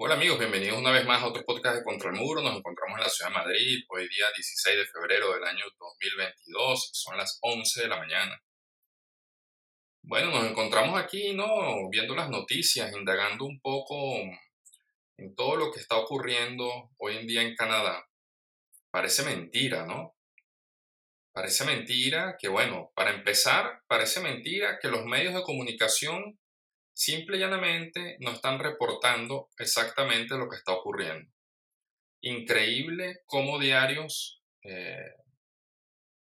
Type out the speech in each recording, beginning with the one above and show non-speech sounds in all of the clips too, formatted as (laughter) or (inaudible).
Hola amigos, bienvenidos una vez más a otro podcast de Contra el Muro. Nos encontramos en la ciudad de Madrid, hoy día 16 de febrero del año 2022, son las 11 de la mañana. Bueno, nos encontramos aquí, ¿no? Viendo las noticias, indagando un poco en todo lo que está ocurriendo hoy en día en Canadá. Parece mentira, ¿no? Parece mentira que, bueno, para empezar, parece mentira que los medios de comunicación simple y llanamente no están reportando exactamente lo que está ocurriendo. Increíble cómo diarios eh,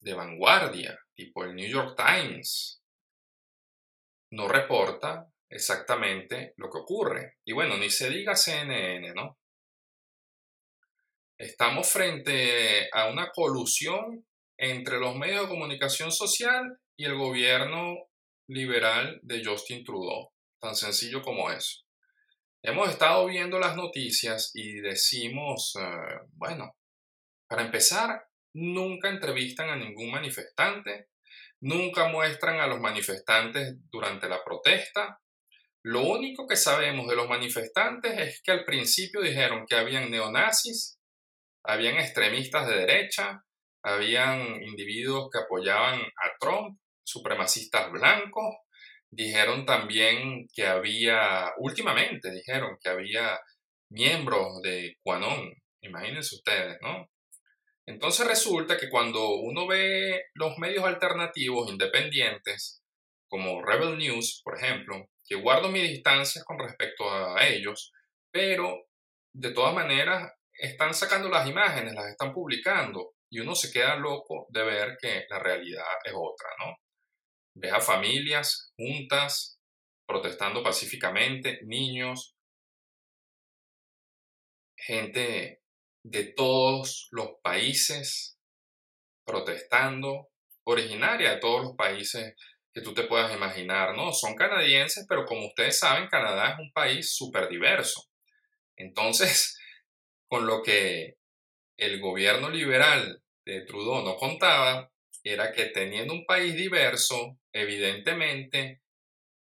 de vanguardia, tipo el New York Times, no reporta exactamente lo que ocurre. Y bueno, ni se diga CNN, ¿no? Estamos frente a una colusión entre los medios de comunicación social y el gobierno liberal de Justin Trudeau. Tan sencillo como eso. Hemos estado viendo las noticias y decimos, eh, bueno, para empezar, nunca entrevistan a ningún manifestante, nunca muestran a los manifestantes durante la protesta. Lo único que sabemos de los manifestantes es que al principio dijeron que habían neonazis, habían extremistas de derecha, habían individuos que apoyaban a Trump, supremacistas blancos, Dijeron también que había, últimamente dijeron que había miembros de Quanon, imagínense ustedes, ¿no? Entonces resulta que cuando uno ve los medios alternativos independientes, como Rebel News, por ejemplo, que guardo mi distancia con respecto a ellos, pero de todas maneras están sacando las imágenes, las están publicando, y uno se queda loco de ver que la realidad es otra, ¿no? Ves a familias juntas, protestando pacíficamente, niños, gente de todos los países protestando, originaria de todos los países que tú te puedas imaginar, ¿no? Son canadienses, pero como ustedes saben, Canadá es un país súper diverso. Entonces, (laughs) con lo que el gobierno liberal de Trudeau no contaba, era que teniendo un país diverso, evidentemente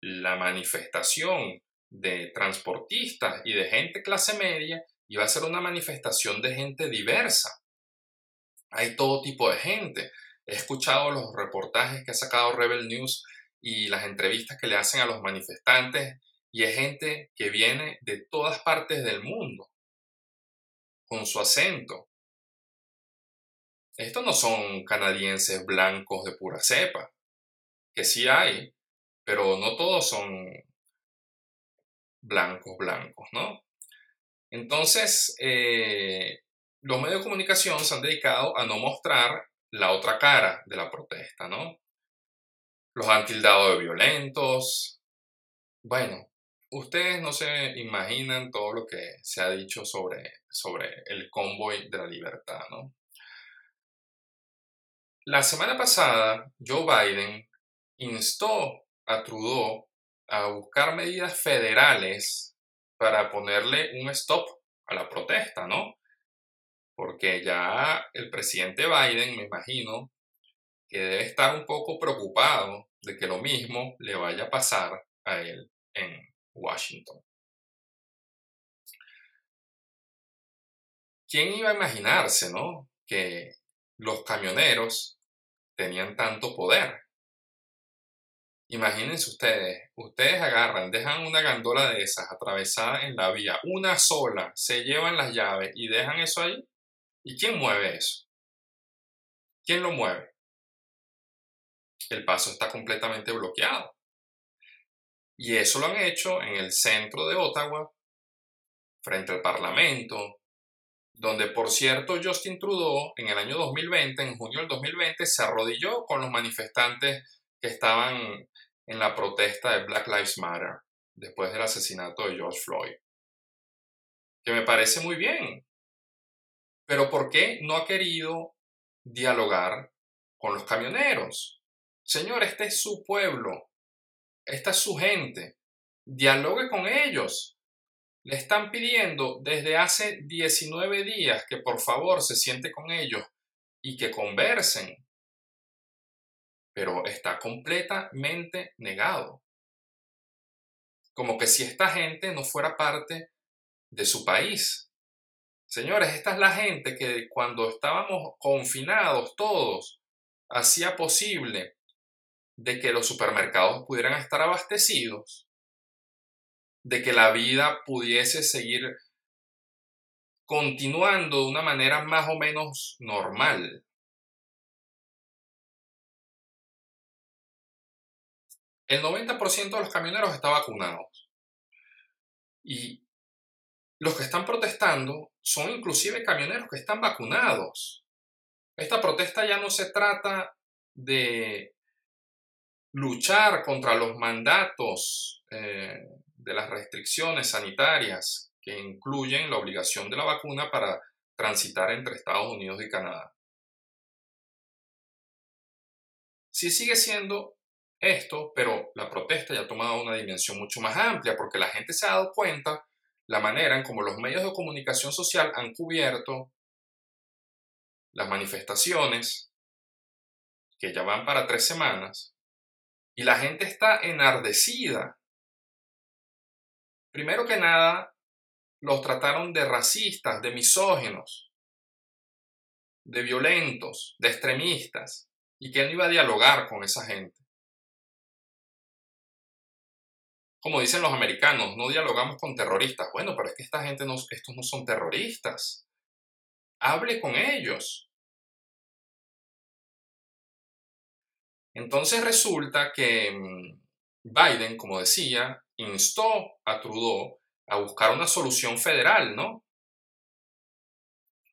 la manifestación de transportistas y de gente clase media iba a ser una manifestación de gente diversa. Hay todo tipo de gente. He escuchado los reportajes que ha sacado Rebel News y las entrevistas que le hacen a los manifestantes y es gente que viene de todas partes del mundo con su acento, estos no son canadienses blancos de pura cepa, que sí hay, pero no todos son blancos, blancos, ¿no? Entonces, eh, los medios de comunicación se han dedicado a no mostrar la otra cara de la protesta, ¿no? Los han tildado de violentos. Bueno, ustedes no se imaginan todo lo que se ha dicho sobre, sobre el convoy de la libertad, ¿no? La semana pasada, Joe Biden instó a Trudeau a buscar medidas federales para ponerle un stop a la protesta, ¿no? Porque ya el presidente Biden, me imagino, que debe estar un poco preocupado de que lo mismo le vaya a pasar a él en Washington. ¿Quién iba a imaginarse, no? Que los camioneros tenían tanto poder. Imagínense ustedes, ustedes agarran, dejan una gandola de esas atravesada en la vía, una sola, se llevan las llaves y dejan eso ahí. ¿Y quién mueve eso? ¿Quién lo mueve? El paso está completamente bloqueado. Y eso lo han hecho en el centro de Ottawa, frente al Parlamento, donde por cierto Justin Trudeau en el año 2020, en junio del 2020, se arrodilló con los manifestantes que estaban en la protesta de Black Lives Matter después del asesinato de George Floyd. Que me parece muy bien. Pero ¿por qué no ha querido dialogar con los camioneros? Señor, este es su pueblo, esta es su gente. Dialogue con ellos. Le están pidiendo desde hace 19 días que por favor se siente con ellos y que conversen. Pero está completamente negado. Como que si esta gente no fuera parte de su país. Señores, esta es la gente que cuando estábamos confinados todos, hacía posible de que los supermercados pudieran estar abastecidos, de que la vida pudiese seguir continuando de una manera más o menos normal. El 90% de los camioneros está vacunados. Y los que están protestando son inclusive camioneros que están vacunados. Esta protesta ya no se trata de luchar contra los mandatos eh, de las restricciones sanitarias que incluyen la obligación de la vacuna para transitar entre Estados Unidos y Canadá. Si sigue siendo esto, pero la protesta ya ha tomado una dimensión mucho más amplia porque la gente se ha dado cuenta la manera en como los medios de comunicación social han cubierto las manifestaciones, que ya van para tres semanas, y la gente está enardecida. Primero que nada, los trataron de racistas, de misógenos, de violentos, de extremistas, y que él iba a dialogar con esa gente. Como dicen los americanos, no dialogamos con terroristas. Bueno, pero es que esta gente no, estos no son terroristas. Hable con ellos. Entonces resulta que mm, Biden, como decía, instó a Trudeau a buscar una solución federal, ¿no?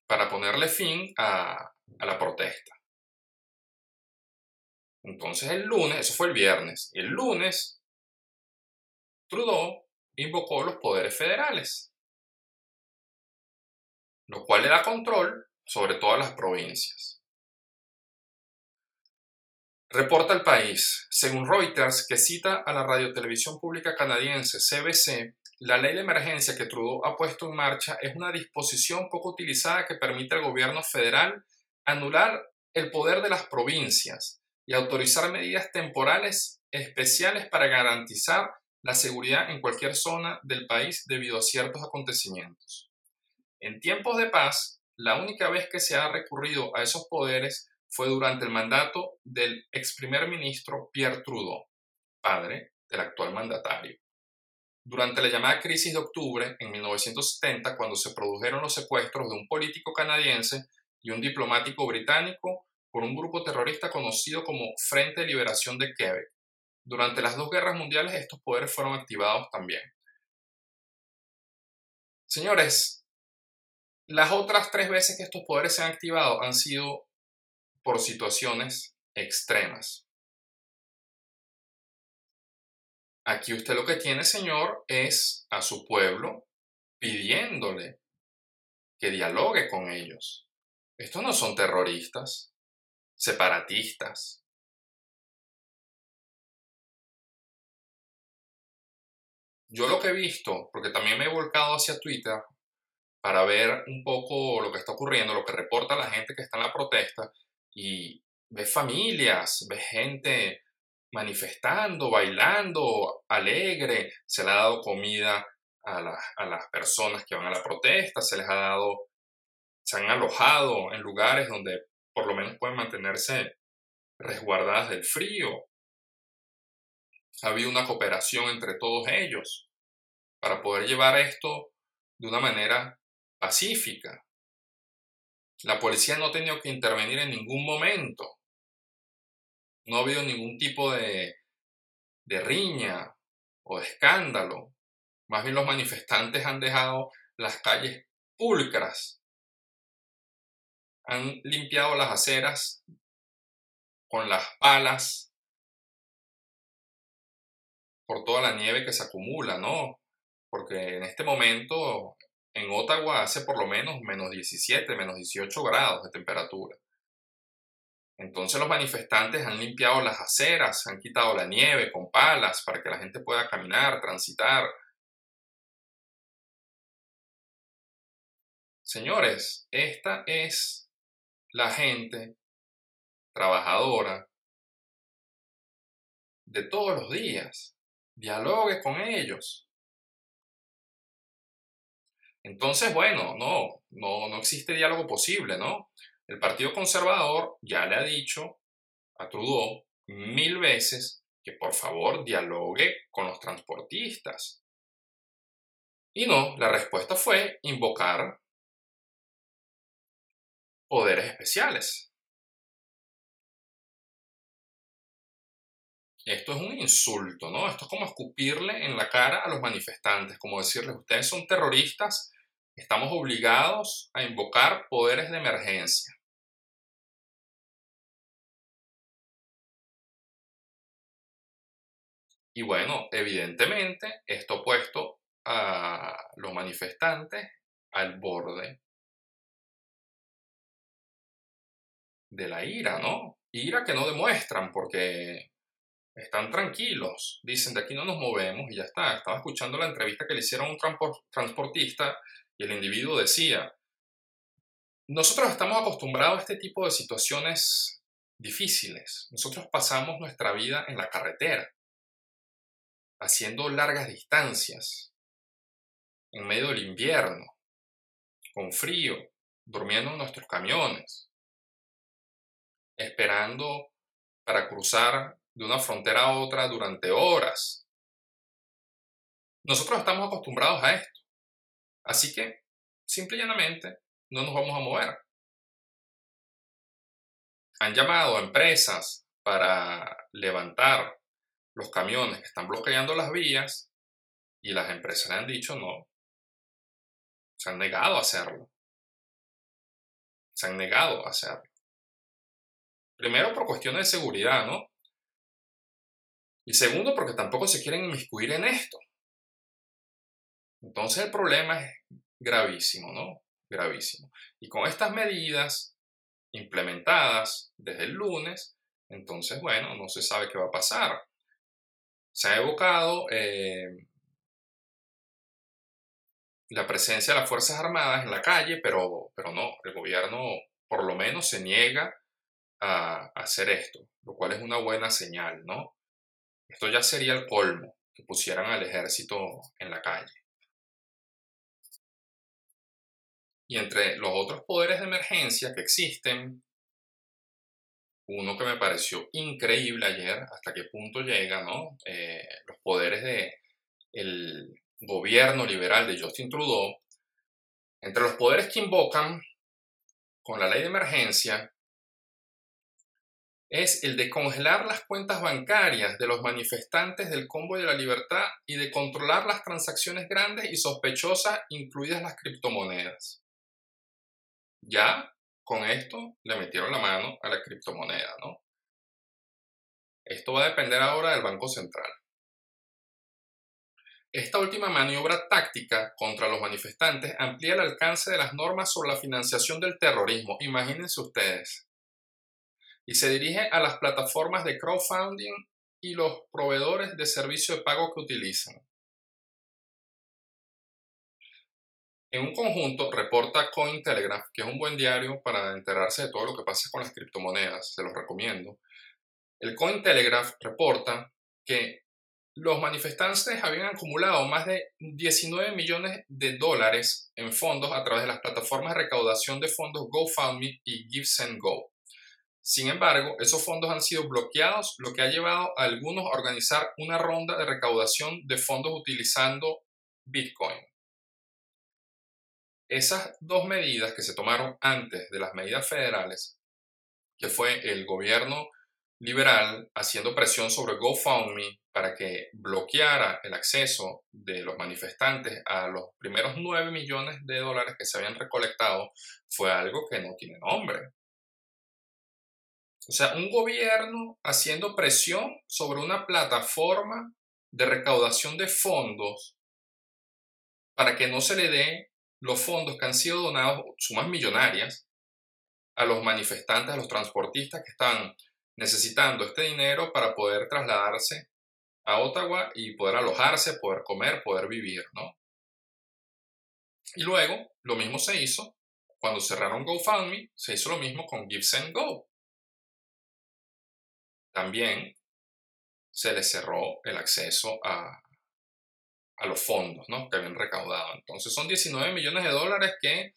Para ponerle fin a, a la protesta. Entonces el lunes, eso fue el viernes, el lunes Trudeau invocó los poderes federales, lo cual le da control sobre todas las provincias. Reporta el país, según Reuters, que cita a la radiotelevisión pública canadiense CBC, la ley de emergencia que Trudeau ha puesto en marcha es una disposición poco utilizada que permite al gobierno federal anular el poder de las provincias y autorizar medidas temporales especiales para garantizar la seguridad en cualquier zona del país debido a ciertos acontecimientos. En tiempos de paz, la única vez que se ha recurrido a esos poderes fue durante el mandato del ex primer ministro Pierre Trudeau, padre del actual mandatario. Durante la llamada crisis de octubre en 1970, cuando se produjeron los secuestros de un político canadiense y un diplomático británico por un grupo terrorista conocido como Frente de Liberación de Quebec, durante las dos guerras mundiales estos poderes fueron activados también. Señores, las otras tres veces que estos poderes se han activado han sido por situaciones extremas. Aquí usted lo que tiene, señor, es a su pueblo pidiéndole que dialogue con ellos. Estos no son terroristas, separatistas, Yo lo que he visto, porque también me he volcado hacia Twitter para ver un poco lo que está ocurriendo, lo que reporta la gente que está en la protesta, y ves familias, ves gente manifestando, bailando, alegre, se le ha dado comida a, a las personas que van a la protesta, se les ha dado, se han alojado en lugares donde por lo menos pueden mantenerse resguardadas del frío, ha habido una cooperación entre todos ellos para poder llevar esto de una manera pacífica. La policía no ha tenido que intervenir en ningún momento. No ha habido ningún tipo de, riña o de escándalo. Más bien los manifestantes han dejado las calles pulcras. Han limpiado las aceras con las palas por toda la nieve que se acumula, ¿no? Porque en este momento en Ottawa hace por lo menos menos 17, menos 18 grados de temperatura. Entonces los manifestantes han limpiado las aceras, han quitado la nieve con palas para que la gente pueda caminar, transitar. Señores, esta es la gente trabajadora de todos los días. Dialogue con ellos. Entonces, bueno, no, no, no existe diálogo posible, ¿no? El Partido Conservador ya le ha dicho a Trudeau mil veces que por favor dialogue con los transportistas. Y no, la respuesta fue invocar poderes especiales. Esto es un insulto, ¿no? Esto es como escupirle en la cara a los manifestantes, como decirles, ustedes son terroristas, estamos obligados a invocar poderes de emergencia. Y bueno, evidentemente esto ha puesto a los manifestantes al borde de la ira, ¿no? Ira que no demuestran porque están tranquilos, dicen de aquí no nos movemos y ya está. Estaba escuchando la entrevista que le hicieron a un transportista y el individuo decía, nosotros estamos acostumbrados a este tipo de situaciones difíciles. Nosotros pasamos nuestra vida en la carretera haciendo largas distancias, en medio del invierno, con frío, durmiendo en nuestros camiones, esperando para cruzar de una frontera a otra durante horas. Nosotros estamos acostumbrados a esto. Así que, simple y llanamente, no nos vamos a mover. Han llamado a empresas para levantar los camiones que están bloqueando las vías y las empresas le han dicho no. Se han negado a hacerlo. Se han negado a hacerlo. Primero por cuestiones de seguridad, ¿no? Y segundo porque tampoco se quieren inmiscuir en esto. Entonces el problema es gravísimo, ¿no? Gravísimo. Y con estas medidas implementadas desde el lunes, entonces, bueno, no se sabe qué va a pasar se ha evocado eh, la presencia de las Fuerzas Armadas en la calle, pero, pero no, el gobierno por lo menos se niega a, hacer esto, lo cual es una buena señal, ¿no? Esto ya sería el colmo, que pusieran al ejército en la calle. Y entre los otros poderes de emergencia que existen, uno que me pareció increíble ayer, hasta qué punto llega, ¿no? Eh, los poderes del gobierno liberal de Justin Trudeau, entre los poderes que invocan con la ley de emergencia, es el de congelar las cuentas bancarias de los manifestantes del Convoy de la Libertad y de controlar las transacciones grandes y sospechosas, incluidas las criptomonedas. Ya con esto le metieron la mano a la criptomoneda, ¿no? Esto va a depender ahora del Banco Central. Esta última maniobra táctica contra los manifestantes amplía el alcance de las normas sobre la financiación del terrorismo, imagínense ustedes, y se dirige a las plataformas de crowdfunding y los proveedores de servicio de pago que utilizan. En un conjunto, reporta Cointelegraph, que es un buen diario para enterarse de todo lo que pasa con las criptomonedas, se los recomiendo. El Cointelegraph reporta que los manifestantes habían acumulado más de 19 millones de dólares en fondos a través de las plataformas de recaudación de fondos GoFundMe y GiveSendGo. Sin embargo, esos fondos han sido bloqueados, lo que ha llevado a algunos a organizar una ronda de recaudación de fondos utilizando Bitcoin. Esas dos medidas que se tomaron antes de las medidas federales, que fue el gobierno liberal haciendo presión sobre GoFundMe para que bloqueara el acceso de los manifestantes a los primeros 9 millones de dólares que se habían recolectado, fue algo que no tiene nombre. O sea, un gobierno haciendo presión sobre una plataforma de recaudación de fondos para que no se le dé los fondos que han sido donados, sumas millonarias, a los manifestantes, a los transportistas que están necesitando este dinero para poder trasladarse a Ottawa y poder alojarse, poder comer, poder vivir, ¿no? Y luego, lo mismo se hizo cuando cerraron GoFundMe, se hizo lo mismo con Go. También se les cerró el acceso a, a los fondos ¿no? que habían recaudado. Entonces son 19 millones de dólares que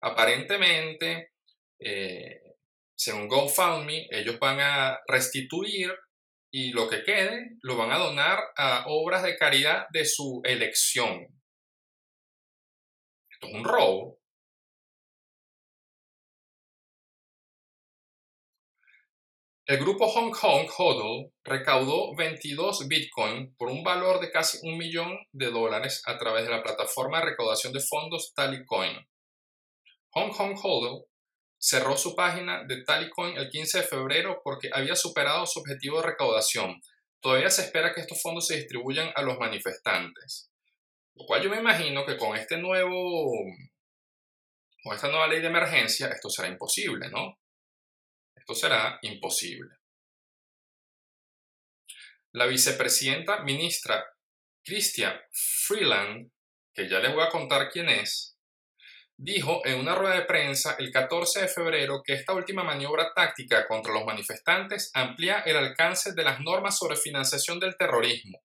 aparentemente, eh, según GoFundMe, ellos van a restituir y lo que quede lo van a donar a obras de caridad de su elección. Esto es un robo. El grupo Hong Kong HODL recaudó 22 Bitcoin por un valor de casi un millón de dólares a través de la plataforma de recaudación de fondos Tallycoin. Hong Kong HODL cerró su página de Tallycoin el 15 de febrero porque había superado su objetivo de recaudación. Todavía se espera que estos fondos se distribuyan a los manifestantes. Lo cual yo me imagino que con este nuevo con esta nueva ley de emergencia esto será imposible, ¿no? Esto será imposible. La vicepresidenta ministra Christian Freeland, que ya les voy a contar quién es, dijo en una rueda de prensa el 14 de febrero que esta última maniobra táctica contra los manifestantes amplía el alcance de las normas sobre financiación del terrorismo.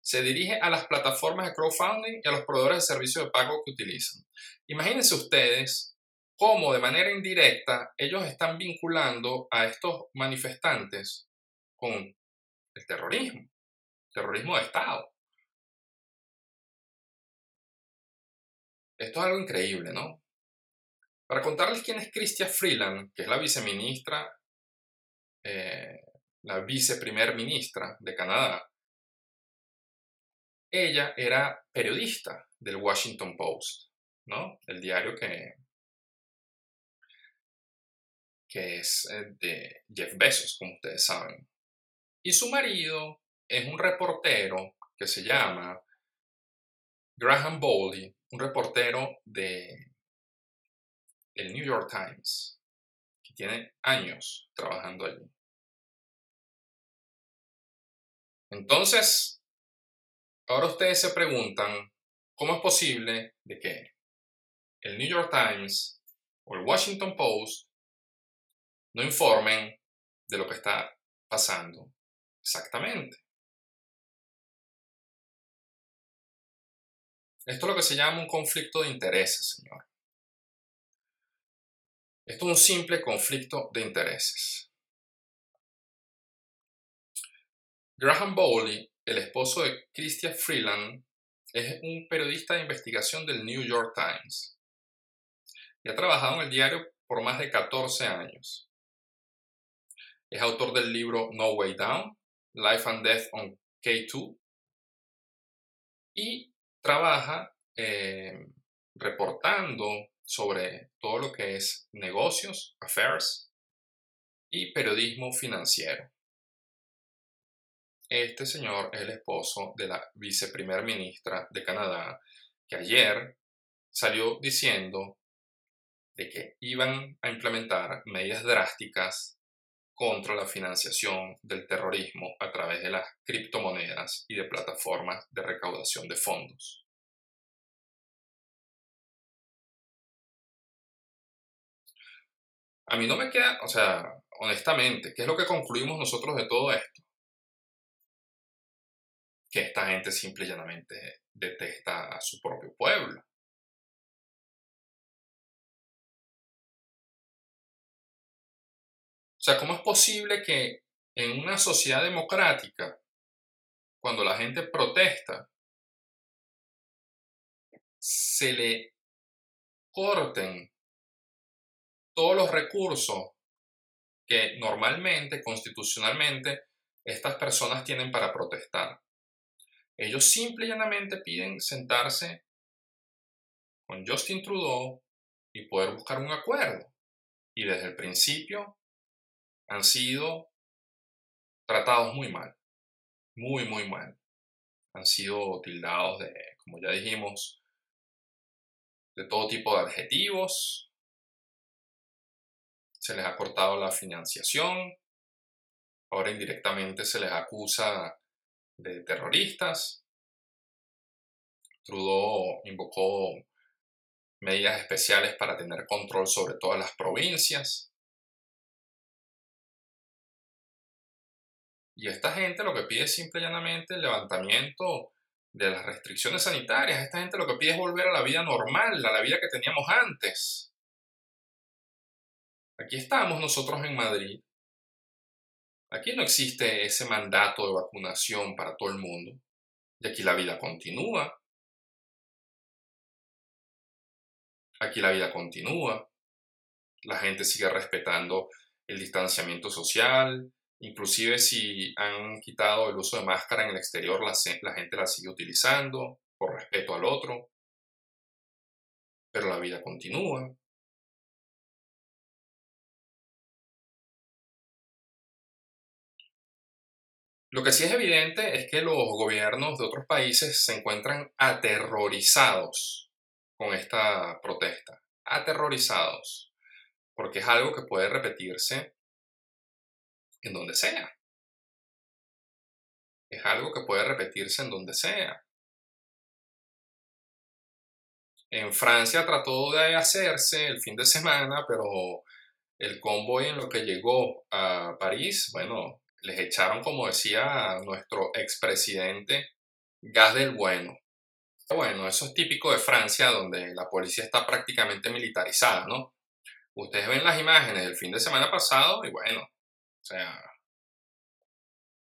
Se dirige a las plataformas de crowdfunding y a los proveedores de servicios de pago que utilizan. Imagínense ustedes cómo de manera indirecta ellos están vinculando a estos manifestantes con el terrorismo, terrorismo de Estado. Esto es algo increíble, ¿no? Para contarles quién es Chrystia Freeland, que es la viceministra, eh, la viceprimer ministra de Canadá, ella era periodista del Washington Post, ¿no? El diario que, que es eh, de Jeff Bezos, como ustedes saben. Y su marido es un reportero que se llama Graham Bowley, un reportero de el New York Times, que tiene años trabajando allí. Entonces, ahora ustedes se preguntan, ¿cómo es posible de que el New York Times o el Washington Post no informen de lo que está pasando exactamente. Esto es lo que se llama un conflicto de intereses, señor. Esto es un simple conflicto de intereses. Graham Bowley, el esposo de Christian Freeland, es un periodista de investigación del New York Times y ha trabajado en el diario por más de 14 años. Es autor del libro No Way Down, Life and Death on K2 y trabaja eh, reportando sobre todo lo que es negocios, affairs y periodismo financiero. Este señor es el esposo de la viceprimer ministra de Canadá, que ayer salió diciendo de que iban a implementar medidas drásticas contra la financiación del terrorismo a través de las criptomonedas y de plataformas de recaudación de fondos. A mí no me queda, o sea, honestamente, ¿qué es lo que concluimos nosotros de todo esto? Que esta gente simple y llanamente detesta a su propio pueblo. O sea, ¿cómo es posible que en una sociedad democrática, cuando la gente protesta, se le corten todos los recursos que normalmente, constitucionalmente, estas personas tienen para protestar. Ellos simple y llanamente piden sentarse con Justin Trudeau y poder buscar un acuerdo. Y desde el principio han sido tratados muy mal, muy, muy mal. Han sido tildados de, como ya dijimos, de todo tipo de adjetivos. Se les ha cortado la financiación. Ahora indirectamente se les acusa de terroristas. Trudeau invocó medidas especiales para tener control sobre todas las provincias. Y esta gente lo que pide es simple y llanamente el levantamiento de las restricciones sanitarias. Esta gente lo que pide es volver a la vida normal, a la vida que teníamos antes. Aquí estamos nosotros en Madrid. Aquí no existe ese mandato de vacunación para todo el mundo. Y aquí la vida continúa. Aquí la vida continúa. La gente sigue respetando el distanciamiento social. Inclusive si han quitado el uso de máscara en el exterior, la, la gente la sigue utilizando por respeto al otro. Pero la vida continúa. Lo que sí es evidente es que los gobiernos de otros países se encuentran aterrorizados con esta protesta. Aterrorizados. Porque es algo que puede repetirse en donde sea. Es algo que puede repetirse en donde sea. En Francia trató de hacerse el fin de semana, pero el convoy en lo que llegó a París, bueno, les echaron, como decía nuestro expresidente, gas del bueno. Bueno, eso es típico de Francia, donde la policía está prácticamente militarizada, ¿no? Ustedes ven las imágenes del fin de semana pasado y bueno, o sea,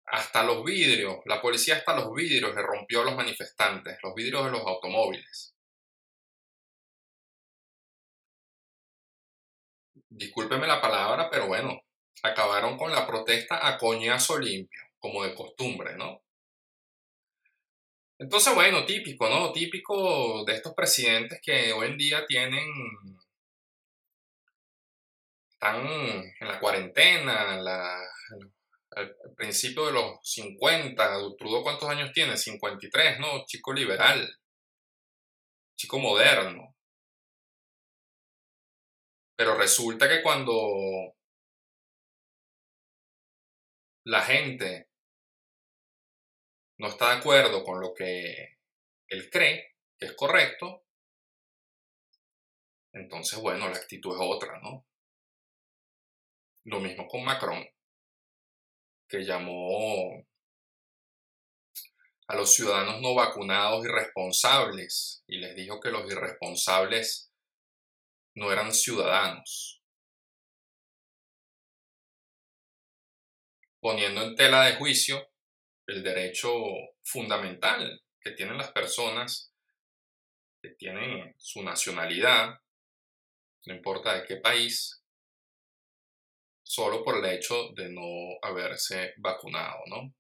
hasta los vidrios, la policía hasta los vidrios le rompió a los manifestantes, los vidrios de los automóviles. Discúlpeme la palabra, pero bueno, acabaron con la protesta a coñazo limpio, como de costumbre, ¿no? Entonces, bueno, típico, ¿no? Típico de estos presidentes que hoy en día tienen, están en la cuarentena, al, principio de los 50, Trudeau cuántos años tiene, 53, ¿no? Chico liberal, chico moderno. Pero resulta que cuando la gente no está de acuerdo con lo que él cree que es correcto, entonces, bueno, la actitud es otra, ¿no? Lo mismo con Macron, que llamó a los ciudadanos no vacunados irresponsables y les dijo que los irresponsables no eran ciudadanos. poniendo en tela de juicio el derecho fundamental que tienen las personas que tienen su nacionalidad, no importa de qué país, solo por el hecho de no haberse vacunado, ¿no?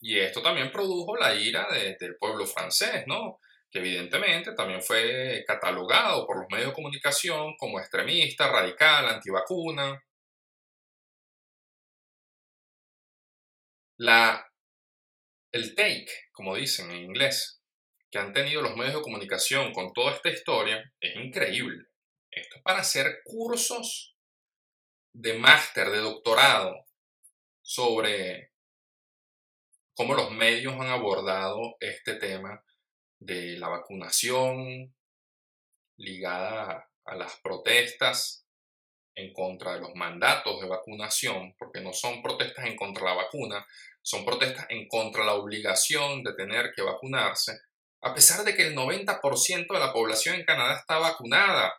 Y esto también produjo la ira del pueblo francés, ¿no? Que evidentemente también fue catalogado por los medios de comunicación como extremista, radical, antivacuna, La, el take, como dicen en inglés, que han tenido los medios de comunicación con toda esta historia es increíble. Esto es para hacer cursos de máster, de doctorado, sobre cómo los medios han abordado este tema de la vacunación ligada a las protestas en contra de los mandatos de vacunación, porque no son protestas en contra de la vacuna, son protestas en contra de la obligación de tener que vacunarse, a pesar de que el 90% de la población en Canadá está vacunada.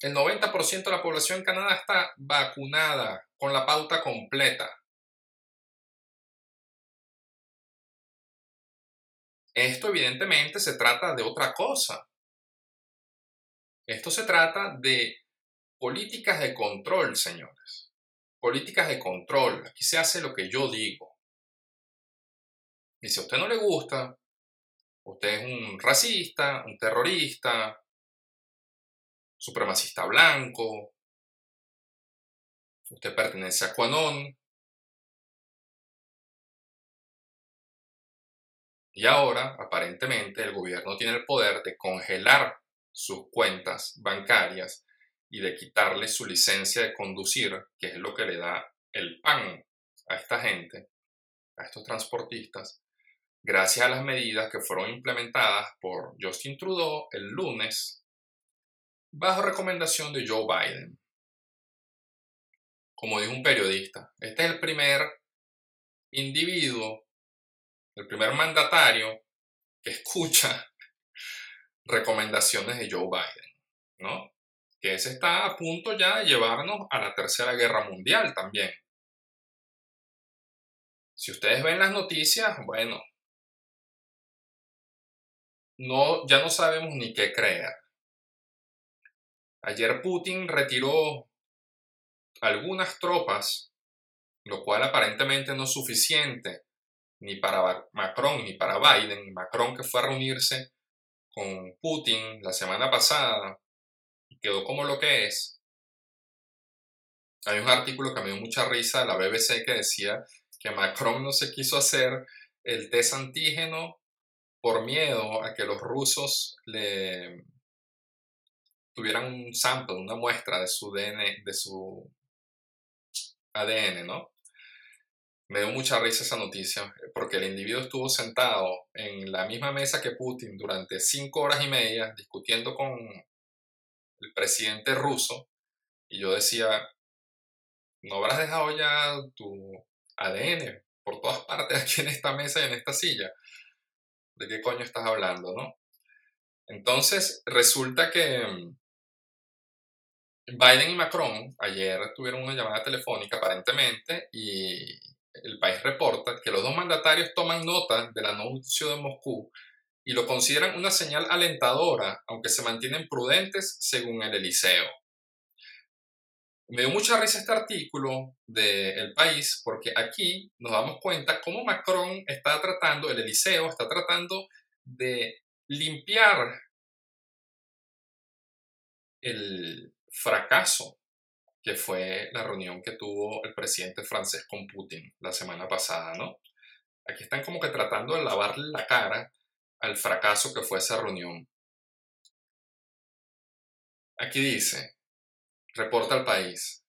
El 90% de la población en Canadá está vacunada con la pauta completa. Esto evidentemente se trata de otra cosa. Esto se trata de políticas de control, señores. Políticas de control. Aquí se hace lo que yo digo. Y si a usted no le gusta, usted es un racista, un terrorista, supremacista blanco, usted pertenece a Quanon, y ahora, aparentemente, el gobierno tiene el poder de congelar sus cuentas bancarias y de quitarle su licencia de conducir, que es lo que le da el pan a esta gente, a estos transportistas, gracias a las medidas que fueron implementadas por Justin Trudeau el lunes bajo recomendación de Joe Biden. Como dijo un periodista, este es el primer individuo, el primer mandatario que escucha (laughs) recomendaciones de Joe Biden, ¿no? Que ese está a punto ya de llevarnos a la Tercera Guerra Mundial también. Si ustedes ven las noticias, bueno, no, ya no sabemos ni qué creer. Ayer Putin retiró algunas tropas, lo cual aparentemente no es suficiente ni para Macron ni para Biden. Macron que fue a reunirse con Putin la semana pasada y quedó como lo que es. Hay un artículo que me dio mucha risa de la BBC que decía que Macron no se quiso hacer el test antígeno por miedo a que los rusos le tuvieran un sample, una muestra de su DNA, ADN, ¿no? Me dio mucha risa esa noticia, porque el individuo estuvo sentado en la misma mesa que Putin durante cinco horas y media discutiendo con el presidente ruso, y yo decía, ¿no habrás dejado ya tu ADN por todas partes aquí en esta mesa y en esta silla? ¿De qué coño estás hablando, no? Entonces, resulta que Biden y Macron ayer tuvieron una llamada telefónica aparentemente y el país reporta que los dos mandatarios toman nota del anuncio de Moscú y lo consideran una señal alentadora, aunque se mantienen prudentes según el Eliseo. Me dio mucha risa este artículo del país porque aquí nos damos cuenta cómo Macron está tratando, el Eliseo está tratando de limpiar el fracaso que fue la reunión que tuvo el presidente francés con Putin la semana pasada, ¿no? Aquí están como que tratando de lavarle la cara al fracaso que fue esa reunión. Aquí dice, reporta al país,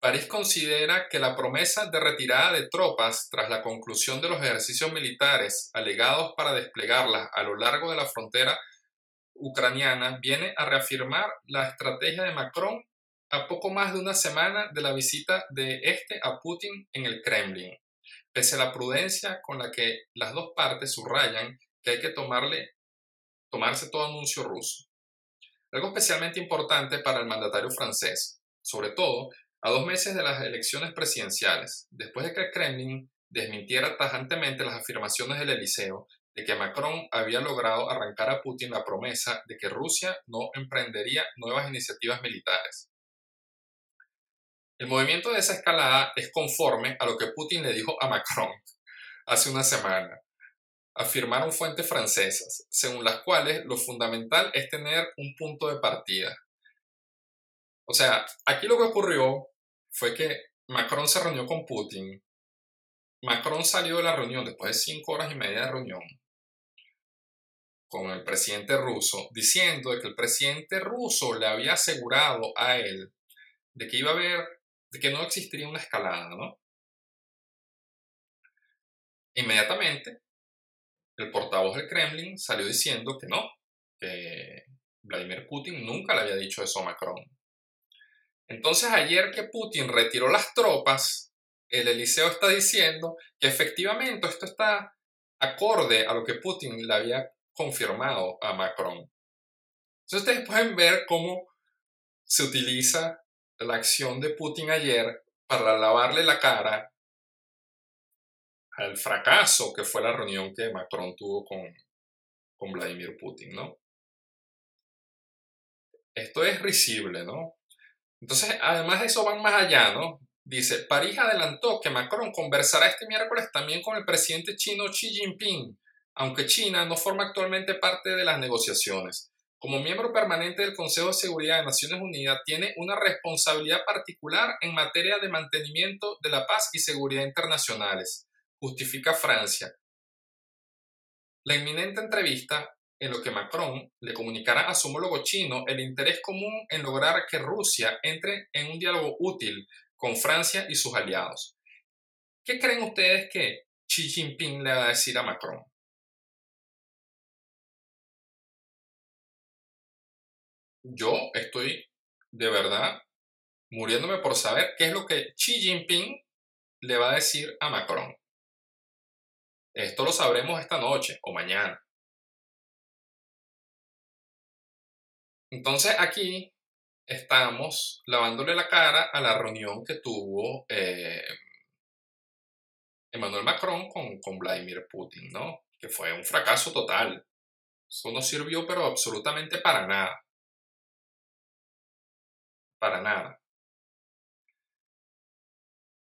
París considera que la promesa de retirada de tropas tras la conclusión de los ejercicios militares alegados para desplegarlas a lo largo de la frontera ucraniana viene a reafirmar la estrategia de Macron a poco más de una semana de la visita de este a Putin en el Kremlin, pese a la prudencia con la que las dos partes subrayan que hay que tomarle, tomarse todo anuncio ruso. Algo especialmente importante para el mandatario francés, sobre todo a dos meses de las elecciones presidenciales, después de que el Kremlin desmintiera tajantemente las afirmaciones del Eliseo de que Macron había logrado arrancar a Putin la promesa de que Rusia no emprendería nuevas iniciativas militares. El movimiento de esa escalada es conforme a lo que Putin le dijo a Macron hace una semana. Afirmaron fuentes francesas, según las cuales lo fundamental es tener un punto de partida. O sea, aquí lo que ocurrió fue que Macron se reunió con Putin. Macron salió de la reunión después de cinco horas y media de reunión con el presidente ruso, diciendo de que el presidente ruso le había asegurado a él de que iba a haber de que no existiría una escalada, ¿no? Inmediatamente, el portavoz del Kremlin salió diciendo que no, que Vladimir Putin nunca le había dicho eso a Macron. Entonces, ayer que Putin retiró las tropas, el Eliseo está diciendo que efectivamente esto está acorde a lo que Putin le había confirmado a Macron. Entonces, ustedes pueden ver cómo se utiliza la acción de Putin ayer para lavarle la cara al fracaso que fue la reunión que Macron tuvo con, con Vladimir Putin, ¿no? Esto es risible, ¿no? Entonces, además de eso van más allá, ¿no? Dice, París adelantó que Macron conversará este miércoles también con el presidente chino Xi Jinping, aunque China no forma actualmente parte de las negociaciones. Como miembro permanente del Consejo de Seguridad de Naciones Unidas, tiene una responsabilidad particular en materia de mantenimiento de la paz y seguridad internacionales, justifica Francia. La inminente entrevista en lo que Macron le comunicará a su homólogo chino el interés común en lograr que Rusia entre en un diálogo útil con Francia y sus aliados. ¿Qué creen ustedes que Xi Jinping le va a decir a Macron? Yo estoy de verdad muriéndome por saber qué es lo que Xi Jinping le va a decir a Macron. Esto lo sabremos esta noche o mañana. Entonces aquí estamos lavándole la cara a la reunión que tuvo eh, Emmanuel Macron con, con Vladimir Putin, ¿no? Que fue un fracaso total. Eso no sirvió pero absolutamente para nada. Para nada.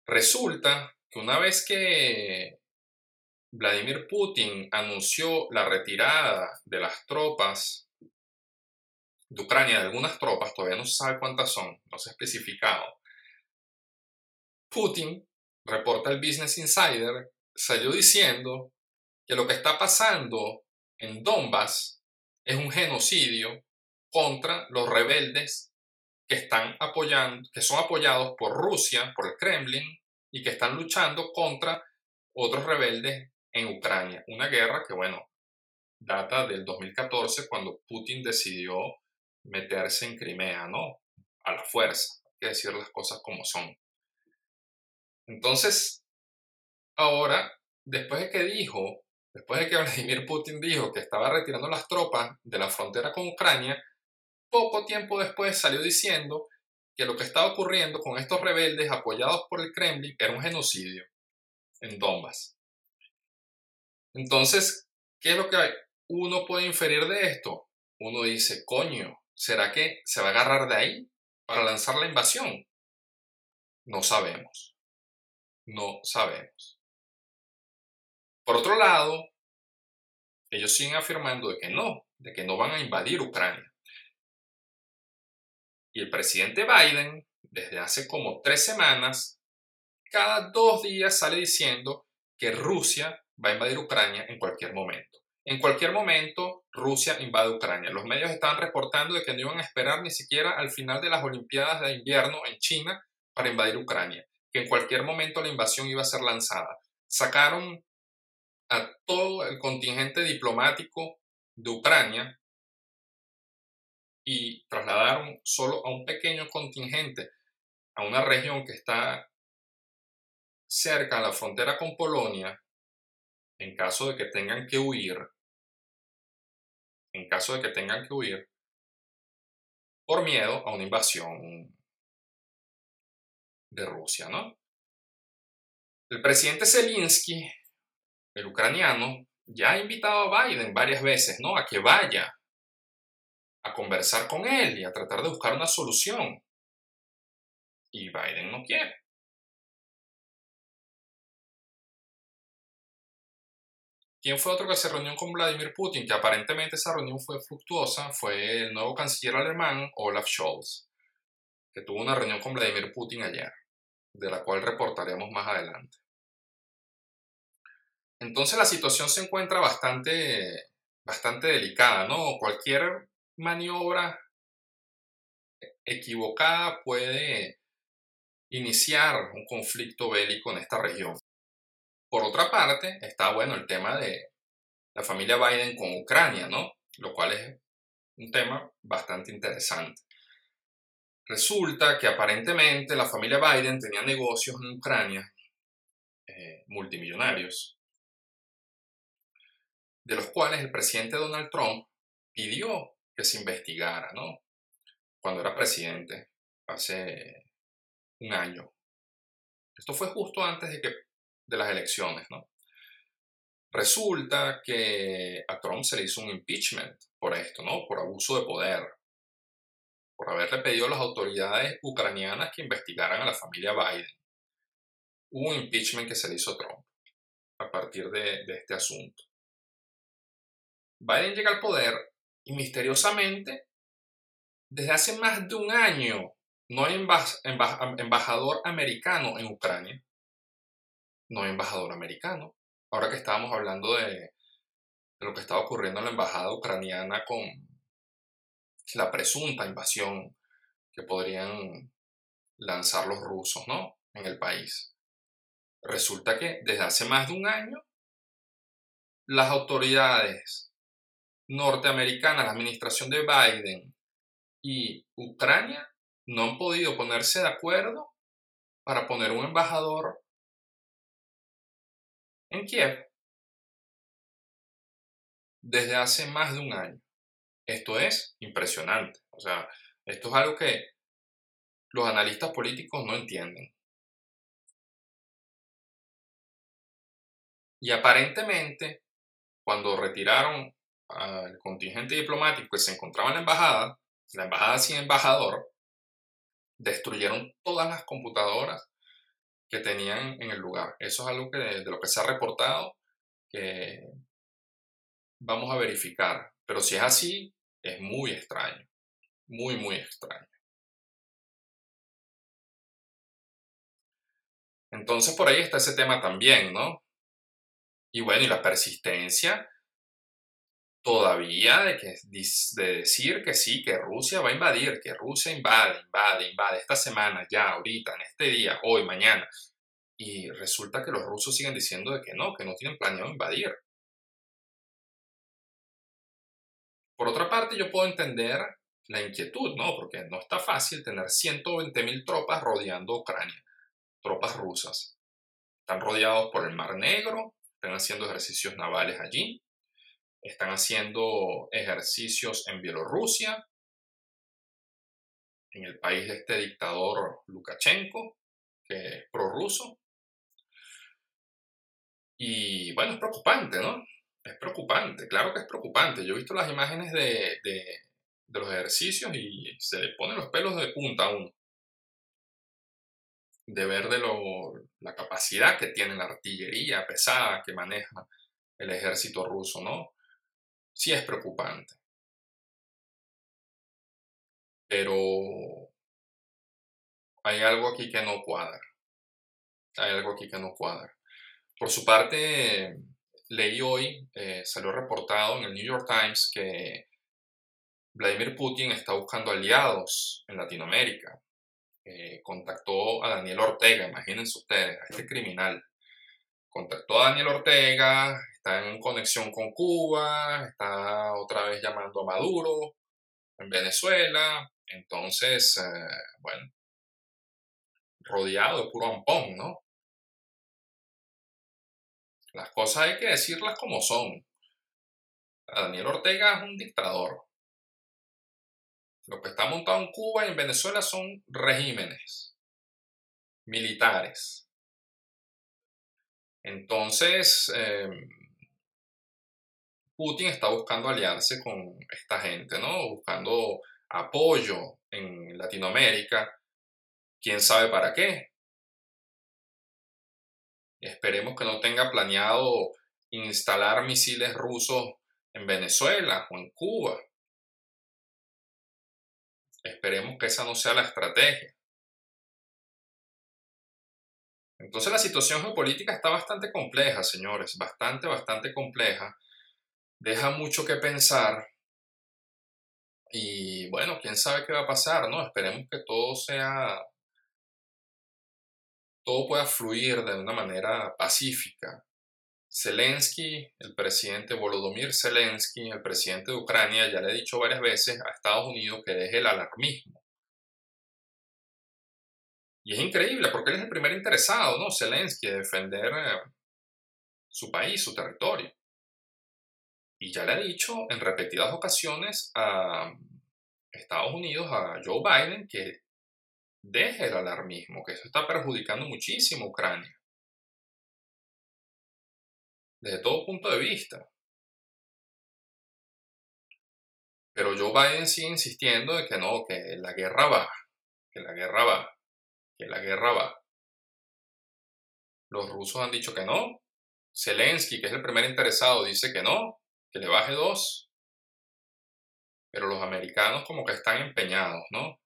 Resulta que una vez que Vladimir Putin anunció la retirada de las tropas de Ucrania, de algunas tropas, todavía no se sabe cuántas son, no se ha especificado. Putin, reporta el Business Insider, salió diciendo que lo que está pasando en Donbass es un genocidio contra los rebeldes están apoyando, que son apoyados por Rusia, por el Kremlin, y que están luchando contra otros rebeldes en Ucrania. Una guerra que, bueno, data del 2014 cuando Putin decidió meterse en Crimea, ¿no? A la fuerza, hay que decir las cosas como son. Entonces, ahora, después de que dijo, después de que (laughs) Vladimir Putin dijo que estaba retirando las tropas de la frontera con Ucrania, poco tiempo después salió diciendo que lo que estaba ocurriendo con estos rebeldes apoyados por el Kremlin era un genocidio en Donbass. Entonces, ¿qué es lo que uno puede inferir de esto? Uno dice, coño, ¿será que se va a agarrar de ahí para lanzar la invasión? No sabemos. No sabemos. Por otro lado, ellos siguen afirmando de que no, de que no van a invadir Ucrania. Y el presidente Biden, desde hace como tres semanas, cada dos días sale diciendo que Rusia va a invadir Ucrania en cualquier momento. En cualquier momento, Rusia invade Ucrania. Los medios estaban reportando de que no iban a esperar ni siquiera al final de las Olimpiadas de invierno en China para invadir Ucrania, que en cualquier momento la invasión iba a ser lanzada. Sacaron a todo el contingente diplomático de Ucrania y trasladaron solo a un pequeño contingente a una región que está cerca a la frontera con Polonia, en caso de que tengan que huir, en caso de que tengan que huir, por miedo a una invasión de Rusia, ¿no? El presidente Zelensky, el ucraniano, ya ha invitado a Biden varias veces, ¿no? A que vaya a conversar con él y a tratar de buscar una solución. Y Biden no quiere. ¿Quién fue otro que se reunió con Vladimir Putin? Que aparentemente esa reunión fue fructuosa. Fue el nuevo canciller alemán, Olaf Scholz, que tuvo una reunión con Vladimir Putin ayer, de la cual reportaremos más adelante. Entonces la situación se encuentra bastante, bastante delicada, ¿no? Cualquier maniobra equivocada puede iniciar un conflicto bélico en esta región. Por otra parte, está bueno el tema de la familia Biden con Ucrania, ¿no? Lo cual es un tema bastante interesante. Resulta que aparentemente la familia Biden tenía negocios en Ucrania eh, multimillonarios, de los cuales el presidente Donald Trump pidió que se investigara, ¿no? Cuando era presidente, hace un año. Esto fue justo antes de, que, de las elecciones, ¿no? Resulta que a Trump se le hizo un impeachment por esto, ¿no? Por abuso de poder, por haberle pedido a las autoridades ucranianas que investigaran a la familia Biden. Hubo un impeachment que se le hizo a Trump a partir de, de este asunto. Biden llega al poder y misteriosamente, desde hace más de un año, no hay embajador americano en Ucrania. No hay embajador americano. Ahora que estábamos hablando de, lo que estaba ocurriendo en la embajada ucraniana con la presunta invasión que podrían lanzar los rusos, ¿no? En el país. Resulta que desde hace más de un año las autoridades norteamericana, la administración de Biden y Ucrania no han podido ponerse de acuerdo para poner un embajador en Kiev. desde hace más de un año. Esto es impresionante. O sea, esto es algo que los analistas políticos no entienden. Y aparentemente, cuando retiraron al contingente diplomático que se encontraba en la embajada, la embajada sin embajador, destruyeron todas las computadoras que tenían en el lugar. Eso es algo que, de lo que se ha reportado que vamos a verificar. Pero si es así, es muy extraño. Muy, muy extraño. Entonces por ahí está ese tema también, ¿no? Y bueno, y la persistencia todavía de, que, de decir que sí, que Rusia va a invadir, que Rusia invade, invade, invade esta semana, ya, ahorita, en este día, hoy, mañana. Y resulta que los rusos siguen diciendo de que no, que no tienen planeado invadir. Por otra parte, yo puedo entender la inquietud, ¿no? Porque no está fácil tener 120.000 tropas rodeando Ucrania, tropas rusas. Están rodeados por el Mar Negro, están haciendo ejercicios navales allí, están haciendo ejercicios en Bielorrusia, en el país de este dictador Lukashenko, que es prorruso. Y bueno, es preocupante, ¿no? Es preocupante, claro que es preocupante. Yo he visto las imágenes de, los ejercicios y se le ponen los pelos de punta a uno. De ver de la capacidad que tiene la artillería pesada que maneja el ejército ruso, ¿no? Sí es preocupante. Pero hay algo aquí que no cuadra. Hay algo aquí que no cuadra. Por su parte, leí hoy, eh, salió reportado en el New York Times que Vladimir Putin está buscando aliados en Latinoamérica. Eh, contactó a Daniel Ortega, imagínense ustedes, a este criminal. Contactó a Daniel Ortega, está en conexión con Cuba, está otra vez llamando a Maduro en Venezuela, entonces, eh, bueno, rodeado de puro ampón, ¿no? Las cosas hay que decirlas como son. Daniel Ortega es un dictador. Lo que está montado en Cuba y en Venezuela son regímenes militares. Entonces, em, Putin está buscando aliarse con esta gente, ¿no? Buscando apoyo en Latinoamérica. ¿Quién sabe para qué? Esperemos que no tenga planeado instalar misiles rusos en Venezuela o en Cuba. Esperemos que esa no sea la estrategia. Entonces la situación geopolítica está bastante compleja, señores, bastante, bastante compleja deja mucho que pensar. Y bueno, quién sabe qué va a pasar, ¿no? Esperemos que todo sea, todo pueda fluir de una manera pacífica. Zelensky, el presidente Volodymyr Zelensky, el presidente de Ucrania, ya le ha dicho varias veces a Estados Unidos que deje el alarmismo. Y es increíble porque él es el primer interesado, ¿no? Zelensky, de defender eh, su país, su territorio. Y ya le ha dicho en repetidas ocasiones a Estados Unidos, a Joe Biden, que deje el alarmismo, que eso está perjudicando muchísimo a Ucrania. Desde todo punto de vista. Pero Joe Biden sigue insistiendo de que no, que la guerra va, que la guerra va, que la guerra va. Los rusos han dicho que no. Zelensky, que es el primer interesado, dice que no que le baje dos, pero los americanos como que están empeñados, ¿no?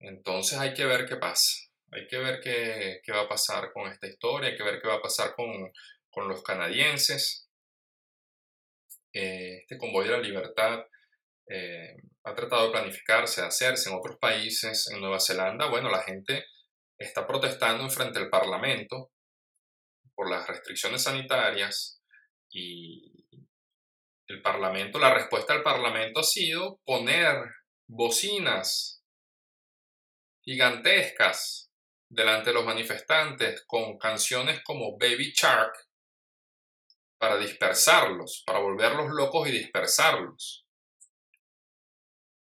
Entonces hay que ver qué pasa, hay que ver qué, va a pasar con esta historia, hay que ver qué va a pasar con, los canadienses. Eh, este convoy de la libertad eh, ha tratado de planificarse, de hacerse en otros países, en Nueva Zelanda, bueno, la gente está protestando en frente al Parlamento por las restricciones sanitarias y el Parlamento, la respuesta del Parlamento ha sido poner bocinas gigantescas delante de los manifestantes con canciones como Baby Shark para dispersarlos, para volverlos locos y dispersarlos.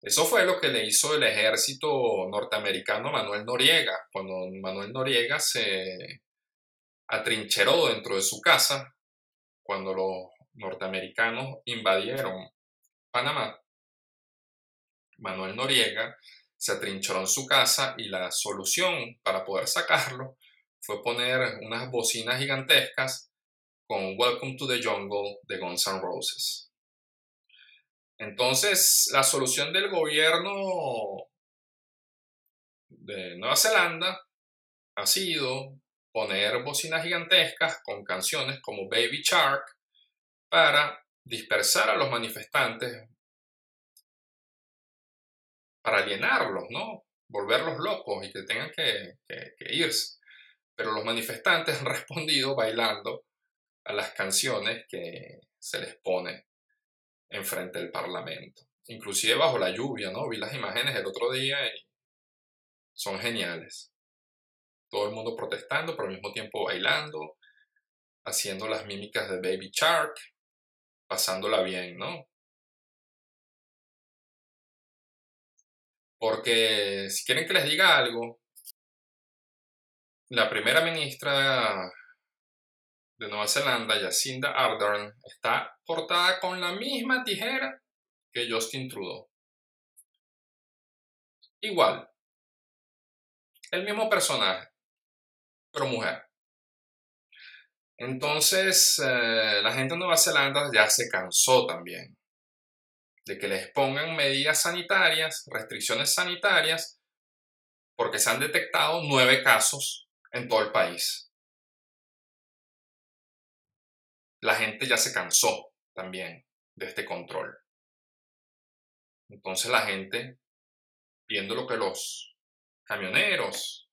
Eso fue lo que le hizo el ejército norteamericano Manuel Noriega, cuando Manuel Noriega se atrincheró dentro de su casa, cuando los norteamericanos invadieron Panamá. Manuel Noriega se atrincheró en su casa y la solución para poder sacarlo fue poner unas bocinas gigantescas con Welcome to the Jungle de Guns N' Roses. Entonces, la solución del gobierno de Nueva Zelanda ha sido poner bocinas gigantescas con canciones como Baby Shark para dispersar a los manifestantes, para alienarlos, ¿no? Volverlos locos y que tengan que, que irse. Pero los manifestantes han respondido bailando a las canciones que se les pone enfrente del Parlamento. Inclusive bajo la lluvia, ¿no? Vi las imágenes el otro día y son geniales. Todo el mundo protestando, pero al mismo tiempo bailando, haciendo las mímicas de Baby Shark, pasándola bien, ¿no? Porque si quieren que les diga algo, la primera ministra de Nueva Zelanda, Jacinda Ardern, está cortada con la misma tijera que Justin Trudeau. Igual. El mismo personaje, pero mujer. Entonces, eh, la gente de Nueva Zelanda ya se cansó también de que les pongan medidas sanitarias, restricciones sanitarias, porque se han detectado nueve casos en todo el país. la gente ya se cansó también de este control. Entonces la gente, viendo lo que los camioneros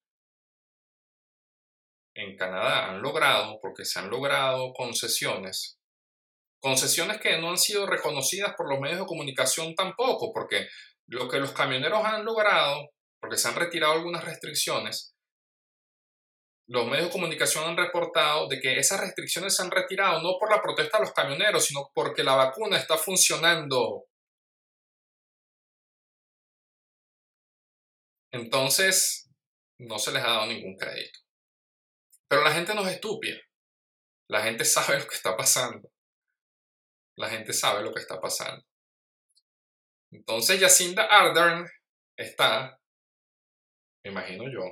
en Canadá han logrado, porque se han logrado concesiones, concesiones que no han sido reconocidas por los medios de comunicación tampoco, porque lo que los camioneros han logrado, porque se han retirado algunas restricciones, los medios de comunicación han reportado de que esas restricciones se han retirado no por la protesta de los camioneros, sino porque la vacuna está funcionando. Entonces, no se les ha dado ningún crédito. Pero la gente no es estúpida. La gente sabe lo que está pasando. La gente sabe lo que está pasando. Entonces, Jacinda Ardern está, me imagino yo,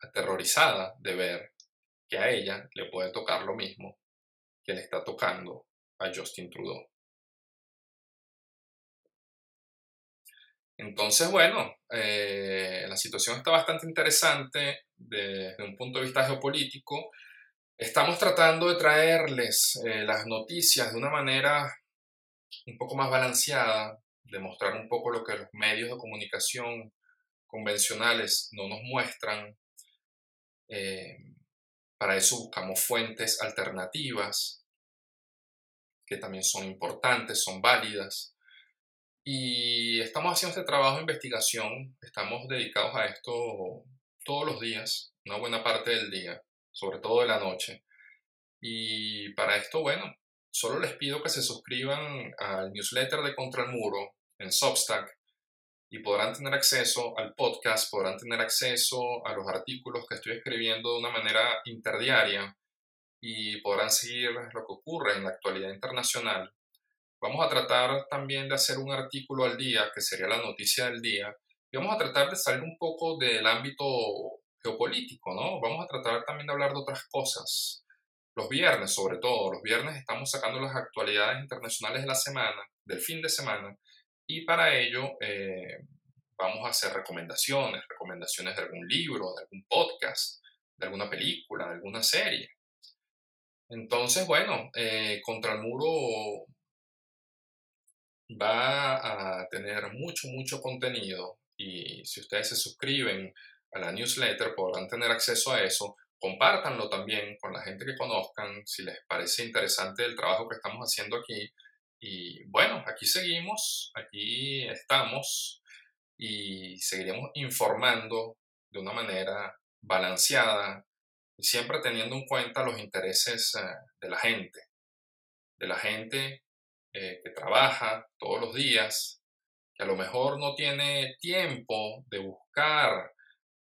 aterrorizada de ver que a ella le puede tocar lo mismo que le está tocando a Justin Trudeau. Entonces, bueno, eh, la situación está bastante interesante desde un punto de vista geopolítico. Estamos tratando de traerles eh, las noticias de una manera un poco más balanceada, de mostrar un poco lo que los medios de comunicación convencionales no nos muestran, eh, para eso buscamos fuentes alternativas que también son importantes, son válidas. Y estamos haciendo este trabajo de investigación, estamos dedicados a esto todos los días, una buena parte del día, sobre todo de la noche. Y para esto, bueno, solo les pido que se suscriban al newsletter de Contra el Muro en Substack y podrán tener acceso al podcast, podrán tener acceso a los artículos que estoy escribiendo de una manera interdiaria y podrán seguir lo que ocurre en la actualidad internacional. Vamos a tratar también de hacer un artículo al día, que sería la noticia del día, y vamos a tratar de salir un poco del ámbito geopolítico, ¿no? Vamos a tratar también de hablar de otras cosas. Los viernes, sobre todo, los viernes estamos sacando las actualidades internacionales de la semana, del fin de semana, y para ello eh, vamos a hacer recomendaciones, recomendaciones de algún libro, de algún podcast, de alguna película, de alguna serie. Entonces, bueno, eh, Contra el Muro va a tener mucho, mucho contenido y si ustedes se suscriben a la newsletter podrán tener acceso a eso. Compártanlo también con la gente que conozcan si les parece interesante el trabajo que estamos haciendo aquí y bueno, aquí seguimos, aquí estamos y seguiremos informando de una manera balanceada y siempre teniendo en cuenta los intereses eh, de la gente, de la gente eh, que trabaja todos los días, que a lo mejor no tiene tiempo de buscar,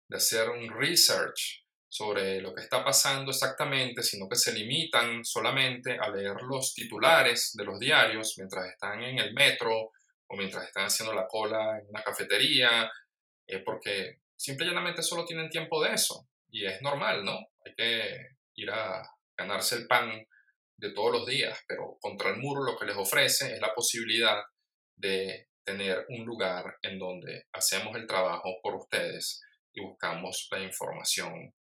de hacer un research sobre lo que está pasando exactamente, sino que se limitan solamente a leer los titulares de los diarios mientras están en el metro o mientras están haciendo la cola en una cafetería, eh, porque simple y llanamente solo tienen tiempo de eso. Y es normal, ¿no? Hay que ir a ganarse el pan de todos los días, pero contra el muro lo que les ofrece es la posibilidad de tener un lugar en donde hacemos el trabajo por ustedes y buscamos la información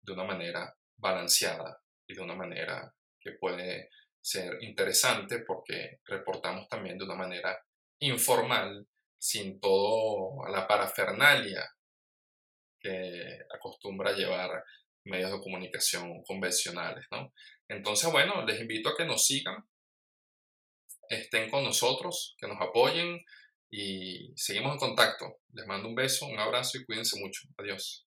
de una manera balanceada y de una manera que puede ser interesante porque reportamos también de una manera informal, sin todo la parafernalia que acostumbra llevar medios de comunicación convencionales, ¿no? Entonces, bueno, les invito a que nos sigan, estén con nosotros, que nos apoyen y seguimos en contacto. Les mando un beso, un abrazo y cuídense mucho. Adiós.